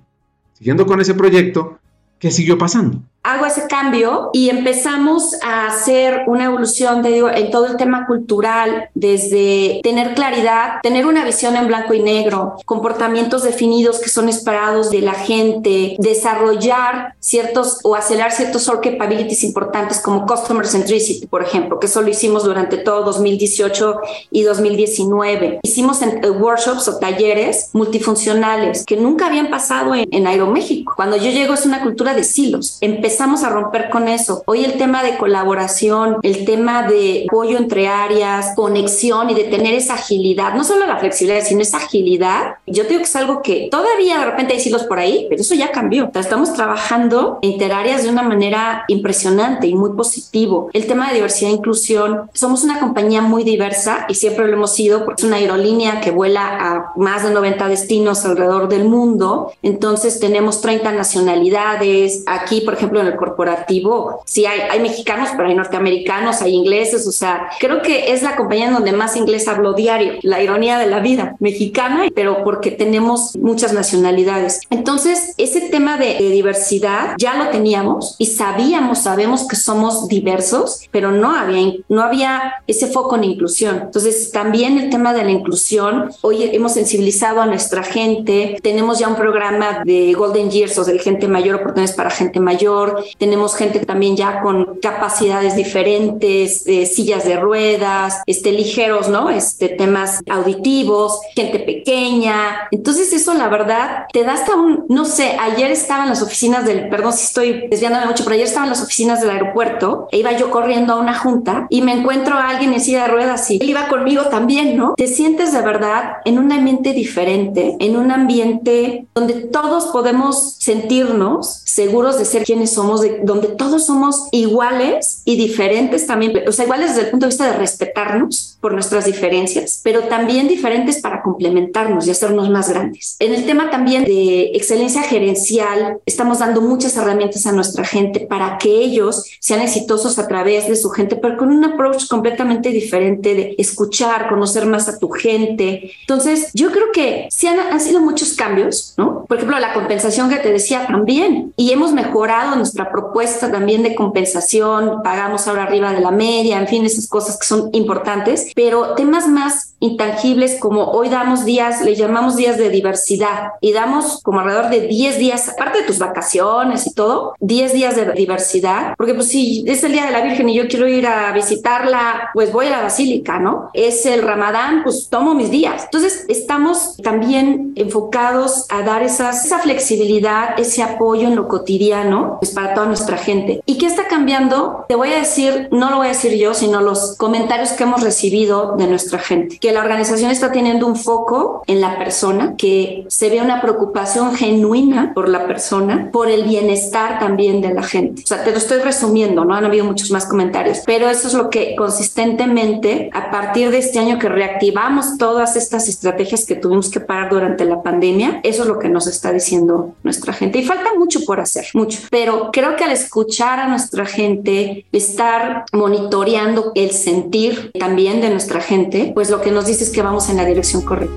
S1: Siguiendo con ese proyecto, ¿qué siguió pasando?
S2: Hago ese cambio y empezamos a hacer una evolución, te digo, en todo el tema cultural, desde tener claridad, tener una visión en blanco y negro, comportamientos definidos que son esperados de la gente, desarrollar ciertos o acelerar ciertos core capabilities importantes como customer centricity, por ejemplo, que eso lo hicimos durante todo 2018 y 2019. Hicimos en, eh, workshops o talleres multifuncionales que nunca habían pasado en, en Aeroméxico. Cuando yo llego es una cultura de silos. Empecé empezamos a romper con eso. Hoy el tema de colaboración, el tema de apoyo entre áreas, conexión y de tener esa agilidad, no solo la flexibilidad, sino esa agilidad, yo digo que es algo que todavía de repente hay silos por ahí, pero eso ya cambió. estamos trabajando interáreas de una manera impresionante y muy positivo. El tema de diversidad e inclusión, somos una compañía muy diversa y siempre lo hemos sido porque es una aerolínea que vuela a más de 90 destinos alrededor del mundo. Entonces tenemos 30 nacionalidades. Aquí, por ejemplo, el corporativo, sí hay, hay mexicanos, pero hay norteamericanos, hay ingleses, o sea, creo que es la compañía donde más inglés hablo diario, la ironía de la vida, mexicana, pero porque tenemos muchas nacionalidades. Entonces, ese tema de, diversidad ya lo teníamos y sabíamos, sabemos que somos diversos, pero no había, no había ese foco en inclusión. Entonces, también el tema de la inclusión, hoy hemos sensibilizado a nuestra gente, tenemos ya un programa de Golden Years, o de gente mayor, oportunidades para gente mayor, tenemos gente también ya con capacidades diferentes, sillas de ruedas, este, ligeros, ¿no? Este, temas auditivos, gente pequeña. Entonces eso, la verdad, te da hasta un, no sé, ayer estaba en las oficinas del, perdón si estoy desviándome mucho, pero ayer estaba en las oficinas del aeropuerto e iba yo corriendo a una junta y me encuentro a alguien en silla de ruedas y él iba conmigo también, ¿no? Te sientes de verdad en un ambiente diferente, en un ambiente donde todos podemos sentirnos seguros de ser quienes somos, de, donde todos somos iguales y diferentes también, o sea, iguales desde el punto de vista de respetarnos por nuestras diferencias, pero también diferentes para complementarnos y hacernos más grandes. En el tema también de excelencia gerencial, estamos dando muchas herramientas a nuestra gente para que ellos sean exitosos a través de su gente, pero con un approach completamente diferente de escuchar, conocer más a tu gente. Entonces, yo creo que sí han, han sido muchos cambios, ¿no? Por ejemplo, la compensación que te decía también, y hemos mejorado nuestra propuesta también de compensación, pagamos ahora arriba de la media, en fin, esas cosas que son importantes, pero temas más intangibles como hoy damos días, le llamamos días de diversidad y damos como alrededor de 10 días, aparte de tus vacaciones y todo, 10 días de diversidad, porque pues si es el Día de la Virgen y yo quiero ir a visitarla, pues voy a la basílica, ¿no? Es el Ramadán, pues tomo mis días. Entonces estamos también enfocados a dar esas, esa flexibilidad, ese apoyo en lo cotidiano, pues para toda nuestra gente. ¿Y qué está cambiando? Te voy a decir, no lo voy a decir yo, sino los comentarios que hemos recibido de nuestra gente que la organización está teniendo un foco en la persona, que se ve una preocupación genuina por la persona, por el bienestar también de la gente. O sea, te lo estoy resumiendo, ¿no? Han habido muchos más comentarios, pero eso es lo que consistentemente, a partir de este año que reactivamos todas estas estrategias que tuvimos que parar durante la pandemia, eso es lo que nos está diciendo nuestra gente. Y falta mucho por hacer, mucho. Pero creo que al escuchar a nuestra gente, estar monitoreando el sentir también de nuestra gente, pues lo que nos dices que vamos en la dirección correcta.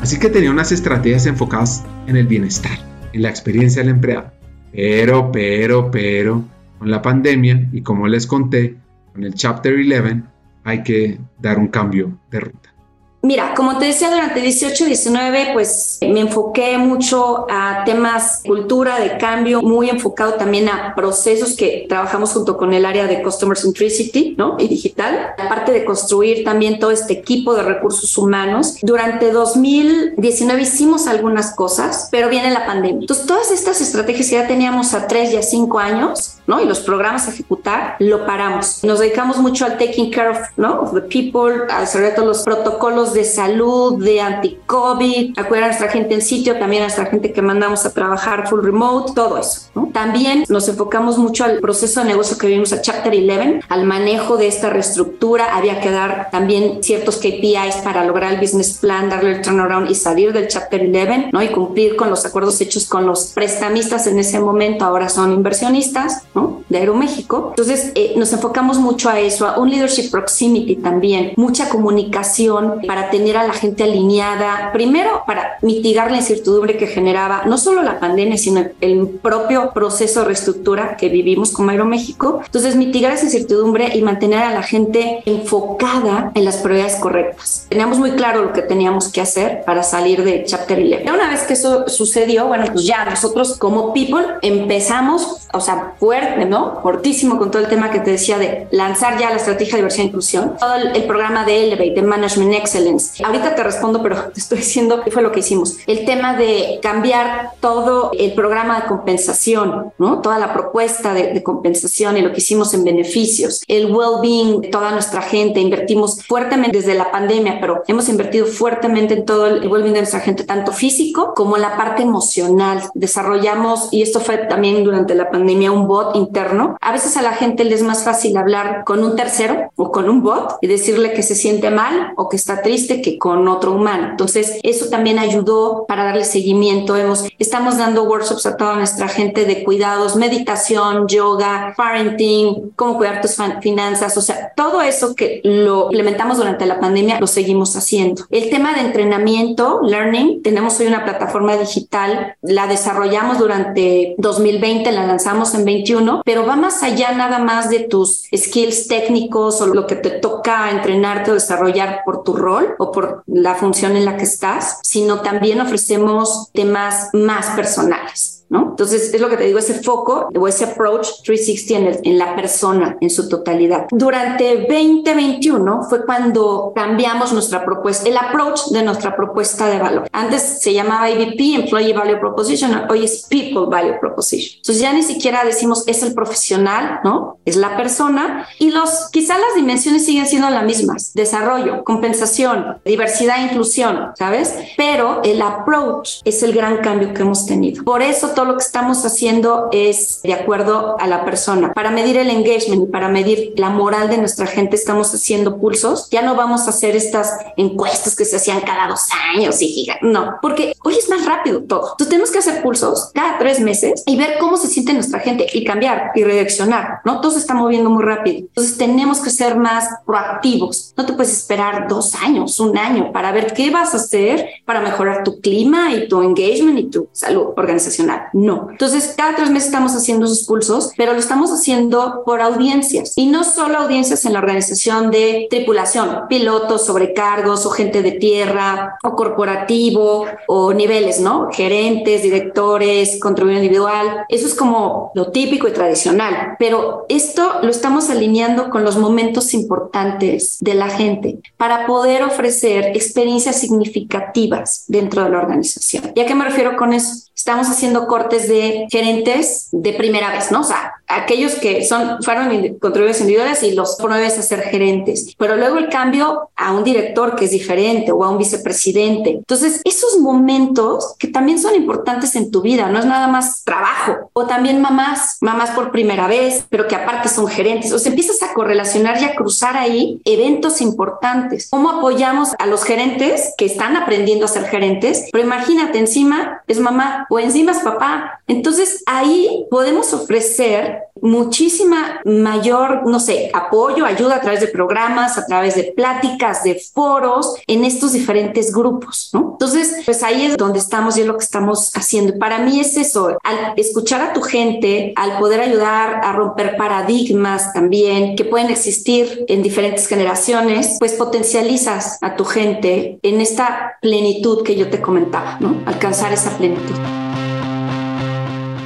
S1: Así que tenía unas estrategias enfocadas en el bienestar, en la experiencia del empleado. Pero, pero, pero, con la pandemia y como les conté, con el Chapter 11 hay que dar un cambio de ruta.
S2: Mira, como te decía, durante 18 y 19, pues me enfoqué mucho a temas cultura, de cambio, muy enfocado también a procesos que trabajamos junto con el área de Customer Centricity, ¿no? Y digital. Aparte de construir también todo este equipo de recursos humanos. Durante 2019 hicimos algunas cosas, pero viene la pandemia. Entonces, todas estas estrategias que ya teníamos a tres y a cinco años, ¿no? Y los programas a ejecutar, lo paramos. Nos dedicamos mucho al taking care of, ¿no? Of the people, a desarrollar todos los protocolos de salud, de anti-COVID, acudir a nuestra gente en sitio, también a nuestra gente que mandamos a trabajar full remote, todo eso. También nos enfocamos mucho al proceso de negocio que vimos a Chapter 11, al manejo de esta reestructura. Había que dar también ciertos KPIs para lograr el business plan, darle el turnaround y salir del Chapter 11, ¿no? Y cumplir con los acuerdos hechos con los prestamistas en ese momento, ahora son inversionistas, ¿no? De Aeroméxico. Entonces, eh, nos enfocamos mucho a eso, a un leadership proximity también, mucha comunicación para tener a la gente alineada, primero para mitigar la incertidumbre que generaba no solo la pandemia, sino el propio proceso de reestructura que vivimos como Aeroméxico. Entonces, mitigar esa incertidumbre y mantener a la gente enfocada en las prioridades correctas. Teníamos muy claro lo que teníamos que hacer para salir de Chapter 11. Una vez que eso sucedió, bueno, pues ya nosotros como People empezamos, o sea, fuerte, ¿no? Fortísimo con todo el tema que te decía de lanzar ya la estrategia de diversión e inclusión, todo el, el programa de Elevate, de Management Excellence, Ahorita te respondo, pero te estoy diciendo qué fue lo que hicimos. El tema de cambiar todo el programa de compensación, ¿no? Toda la propuesta de, compensación y lo que hicimos en beneficios, el well-being de toda nuestra gente. Invertimos fuertemente desde la pandemia, pero hemos invertido fuertemente en todo el well-being de nuestra gente, tanto físico como la parte emocional. Desarrollamos, y esto fue también durante la pandemia, un bot interno. A veces a la gente les es más fácil hablar con un tercero o con un bot y decirle que se siente mal o que está triste que con otro humano. Entonces, eso también ayudó para darle seguimiento. Hemos, estamos dando workshops a toda nuestra gente de cuidados, meditación, yoga, parenting, cómo cuidar tus finanzas, o sea, todo eso que lo implementamos durante la pandemia lo seguimos haciendo. El tema de entrenamiento, learning, tenemos hoy una plataforma digital, la desarrollamos durante 2020, la lanzamos en 21, pero va más allá nada más de tus skills técnicos o lo que te toca entrenarte o desarrollar por tu rol o por la función en la que estás, sino también ofrecemos temas más personales. Entonces, es lo que te digo, ese foco o ese approach 360 en, la persona en su totalidad. Durante 2021 fue cuando cambiamos nuestra propuesta, el approach de nuestra propuesta de valor. Antes se llamaba EVP, Employee Value Proposition, hoy es People Value Proposition. Entonces, ya ni siquiera decimos es el profesional, ¿no? Es la persona y los, quizá las dimensiones siguen siendo las mismas, desarrollo, compensación, diversidad e inclusión, ¿sabes? Pero el approach es el gran cambio que hemos tenido. Por eso todo lo que estamos haciendo es de acuerdo a la persona. Para medir el engagement y para medir la moral de nuestra gente estamos haciendo pulsos. Ya no vamos a hacer estas encuestas que se hacían cada dos años y no, porque hoy es más rápido todo. Entonces tenemos que hacer pulsos cada tres meses y ver cómo se siente nuestra gente y cambiar y redireccionar, ¿no? Todo se está moviendo muy rápido. Entonces tenemos que ser más proactivos. No te puedes esperar dos años, un año para ver qué vas a hacer para mejorar tu clima y tu engagement y tu salud organizacional. No. Entonces cada tres meses estamos haciendo esos pulsos, pero lo estamos haciendo por audiencias y no solo audiencias en la organización de tripulación, pilotos, sobrecargos o gente de tierra o corporativo o niveles, ¿no? Gerentes, directores, contribuidor individual. Eso es como lo típico y tradicional, pero esto lo estamos alineando con los momentos importantes de la gente para poder ofrecer experiencias significativas dentro de la organización. ¿Y a qué me refiero con eso? Estamos haciendo cortes de gerentes de primera vez, ¿no? O sea, aquellos que son, fueron contribuidores individuales y los promueves a ser gerentes. Pero luego el cambio a un director que es diferente o a un vicepresidente. Entonces, esos momentos que también son importantes en tu vida, no es nada más trabajo. O también mamás, mamás por primera vez, pero que aparte son gerentes. O sea, empiezas a correlacionar y a cruzar ahí eventos importantes. ¿Cómo apoyamos a los gerentes que están aprendiendo a ser gerentes? Pero imagínate, encima es mamá o encima es papá. Entonces, ahí podemos ofrecer muchísima mayor, no sé, apoyo, ayuda a través de programas, a través de pláticas, de foros en estos diferentes grupos, ¿no? Entonces, pues ahí es donde estamos y es lo que estamos haciendo. Para mí es eso, al escuchar a tu gente, al poder ayudar a romper paradigmas también que pueden existir en diferentes generaciones, pues potencializas a tu gente en esta plenitud que yo te comentaba, ¿no? Alcanzar esa plenitud.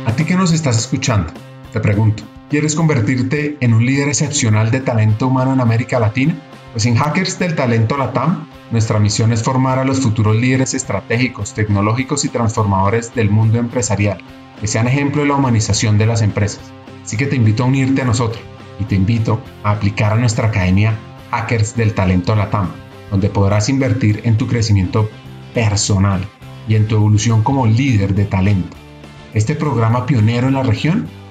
S1: A ti que nos estás escuchando, te pregunto, ¿quieres convertirte en un líder excepcional de talento humano en América Latina? Pues en Hackers del Talento Latam, nuestra misión es formar a los futuros líderes estratégicos, tecnológicos y transformadores del mundo empresarial, que sean ejemplo de la humanización de las empresas. Así que te invito a unirte a nosotros y te invito a aplicar a nuestra academia Hackers del Talento Latam, donde podrás invertir en tu crecimiento personal y en tu evolución como líder de talento. Este programa pionero en la región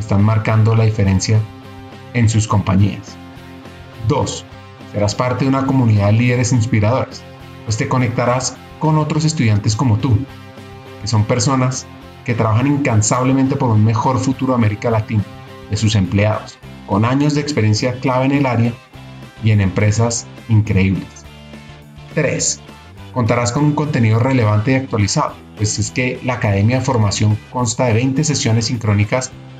S1: están marcando la diferencia en sus compañías. 2. Serás parte de una comunidad de líderes inspiradores, pues te conectarás con otros estudiantes como tú, que son personas que trabajan incansablemente por un mejor futuro de América Latina, de sus empleados, con años de experiencia clave en el área y en empresas increíbles. 3. Contarás con un contenido relevante y actualizado, pues es que la Academia de Formación consta de 20 sesiones sincrónicas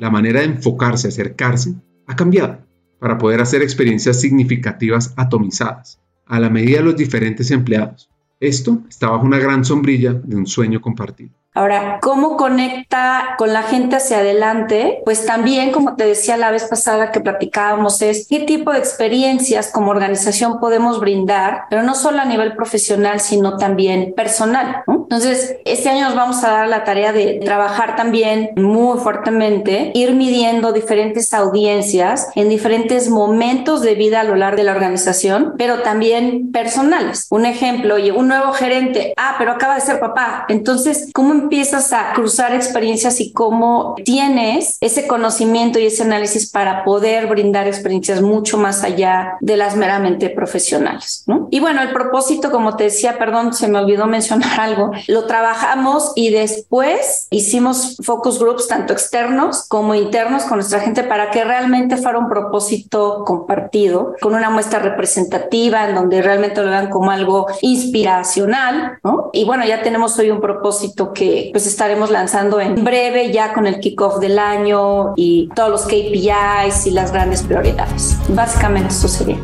S1: la manera de enfocarse, acercarse, ha cambiado para poder hacer experiencias significativas atomizadas, a la medida de los diferentes empleados. Esto está bajo una gran sombrilla de un sueño compartido.
S2: Ahora, ¿cómo conecta con la gente hacia adelante? Pues también, como te decía la vez pasada que platicábamos, es qué tipo de experiencias como organización podemos brindar, pero no solo a nivel profesional, sino también personal. ¿no? Entonces, este año nos vamos a dar la tarea de trabajar también muy fuertemente, ir midiendo diferentes audiencias en diferentes momentos de vida a lo largo de la organización, pero también personales. Un ejemplo, un nuevo gerente, ah, pero acaba de ser papá. Entonces, ¿cómo empiezas a cruzar experiencias y cómo tienes ese conocimiento y ese análisis para poder brindar experiencias mucho más allá de las meramente profesionales? ¿no? Y bueno, el propósito, como te decía, perdón, se me olvidó mencionar algo, lo trabajamos y después hicimos focus groups tanto externos como internos con nuestra gente para que realmente fuera un propósito compartido, con una muestra representativa en donde realmente lo vean como algo inspiracional, ¿no? Y bueno, ya tenemos hoy un propósito que pues estaremos lanzando en breve ya con el kickoff del año y todos los KPIs y las grandes prioridades. Básicamente eso sería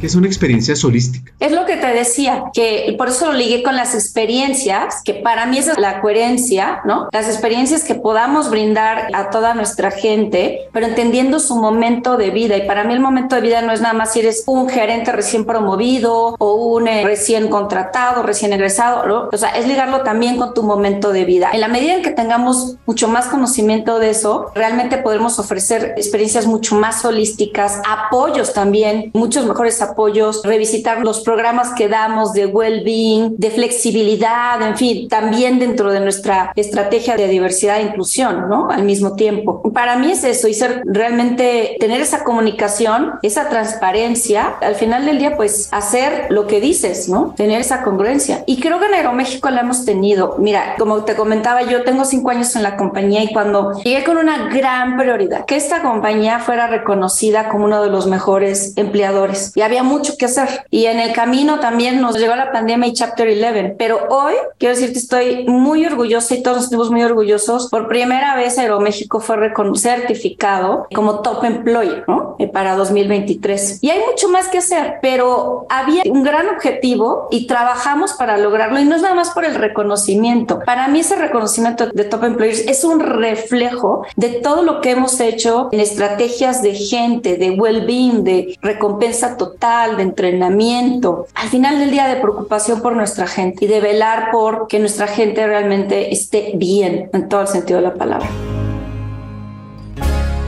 S1: que es una experiencia holística.
S2: Es lo que te decía, que por eso lo ligué con las experiencias, que para mí es la coherencia, ¿no? Las experiencias que podamos brindar a toda nuestra gente, pero entendiendo su momento de vida. Y para mí el momento de vida no es nada más si eres un gerente recién promovido o un eh, recién contratado, recién egresado, ¿no? O sea, es ligarlo también con tu momento de vida. En la medida en que tengamos mucho más conocimiento de eso, realmente podremos ofrecer experiencias mucho más holísticas, apoyos también, muchos mejores apoyos apoyos, revisitar los programas que damos de well-being, de flexibilidad, en fin, también dentro de nuestra estrategia de diversidad e inclusión, ¿no? Al mismo tiempo. Para mí es eso y ser realmente tener esa comunicación, esa transparencia, al final del día, pues hacer lo que dices, ¿no? Tener esa congruencia. Y creo que en Aeroméxico la hemos tenido. Mira, como te comentaba, yo tengo cinco años en la compañía y cuando llegué con una gran prioridad, que esta compañía fuera reconocida como uno de los mejores empleadores. Y había mucho que hacer. Y en el camino también nos llegó la pandemia y Chapter 11. Pero hoy, quiero decirte, estoy muy orgullosa y todos estamos muy orgullosos. Por primera vez Aeroméxico fue certificado como Top Employer, ¿no? Eh, para 2023. Y hay mucho más que hacer, pero había un gran objetivo y trabajamos para lograrlo. Y no es nada más por el reconocimiento. Para mí ese reconocimiento de Top Employers es un reflejo de todo lo que hemos hecho en estrategias de gente, de well-being, de recompensa total de entrenamiento, al final del día de preocupación por nuestra gente y de velar por que nuestra gente realmente esté bien en todo el sentido de la palabra.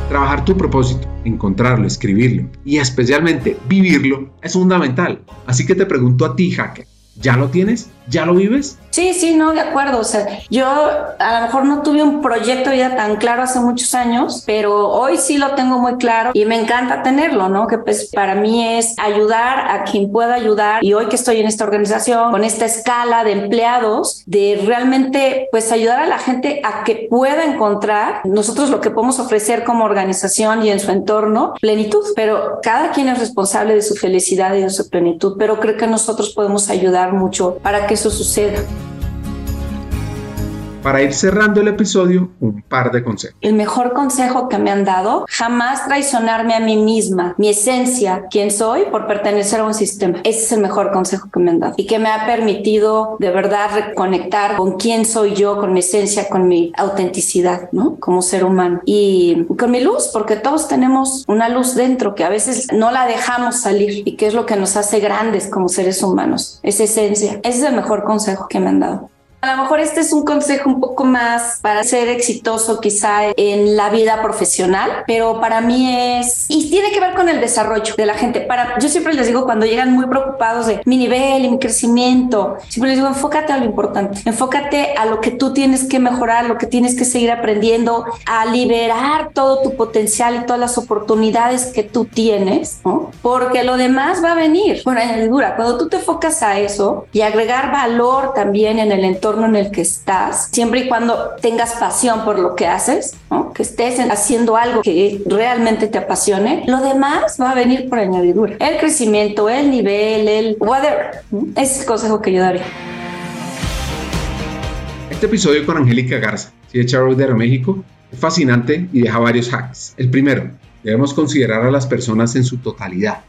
S1: Trabajar tu propósito, encontrarlo, escribirlo y especialmente vivirlo es fundamental. Así que te pregunto a ti, hacker, ¿ya lo tienes? ¿Ya lo vives?
S2: Sí, sí, no, de acuerdo. O sea, yo a lo mejor no tuve un proyecto ya tan claro hace muchos años, pero hoy sí lo tengo muy claro y me encanta tenerlo, ¿no? Que pues para mí es ayudar a quien pueda ayudar y hoy que estoy en esta organización, con esta escala de empleados, de realmente pues ayudar a la gente a que pueda encontrar nosotros lo que podemos ofrecer como organización y en su entorno, plenitud, pero cada quien es responsable de su felicidad y de su plenitud, pero creo que nosotros podemos ayudar mucho para que eso suceda.
S1: Para ir cerrando el episodio, un par de consejos.
S2: El mejor consejo que me han dado, jamás traicionarme a mí misma, mi esencia, quién soy, por pertenecer a un sistema. Ese es el mejor consejo que me han dado y que me ha permitido de verdad reconectar con quién soy yo, con mi esencia, con mi autenticidad, ¿no? Como ser humano y con mi luz, porque todos tenemos una luz dentro que a veces no la dejamos salir y que es lo que nos hace grandes como seres humanos, esa esencia. Ese es el mejor consejo que me han dado. A lo mejor este es un consejo un poco más para ser exitoso quizá en la vida profesional, pero para mí es y tiene que ver con el desarrollo de la gente. Para yo siempre les digo cuando llegan muy preocupados de mi nivel y mi crecimiento, siempre les digo enfócate a lo importante, enfócate a lo que tú tienes que mejorar, lo que tienes que seguir aprendiendo, a liberar todo tu potencial y todas las oportunidades que tú tienes, ¿no? Porque lo demás va a venir por añadidura. Cuando tú te enfocas a eso y agregar valor también en el entorno en el que estás, siempre y cuando tengas pasión por lo que haces, que estés haciendo algo que realmente te apasione, lo demás va a venir por añadidura. El crecimiento, el nivel, el whatever. Es el consejo que yo daría.
S1: Este episodio con Angélica Garza, CHRO de Aeroméxico, es fascinante y deja varios hacks. El primero, debemos considerar a las personas en su totalidad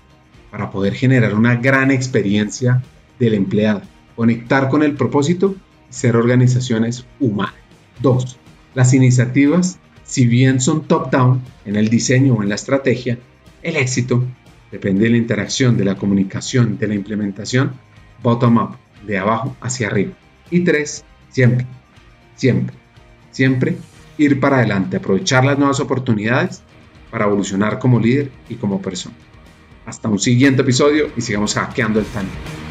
S1: para poder generar una gran experiencia del empleado, conectar con el propósito ser organizaciones humanas. Dos, las iniciativas, si bien son top-down en el diseño o en la estrategia, el éxito depende de la interacción, de la comunicación, de la implementación bottom-up, de abajo hacia arriba. Y tres, siempre, siempre, siempre ir para adelante, aprovechar las nuevas oportunidades para evolucionar como líder y como persona. Hasta un siguiente episodio y sigamos hackeando el tanque.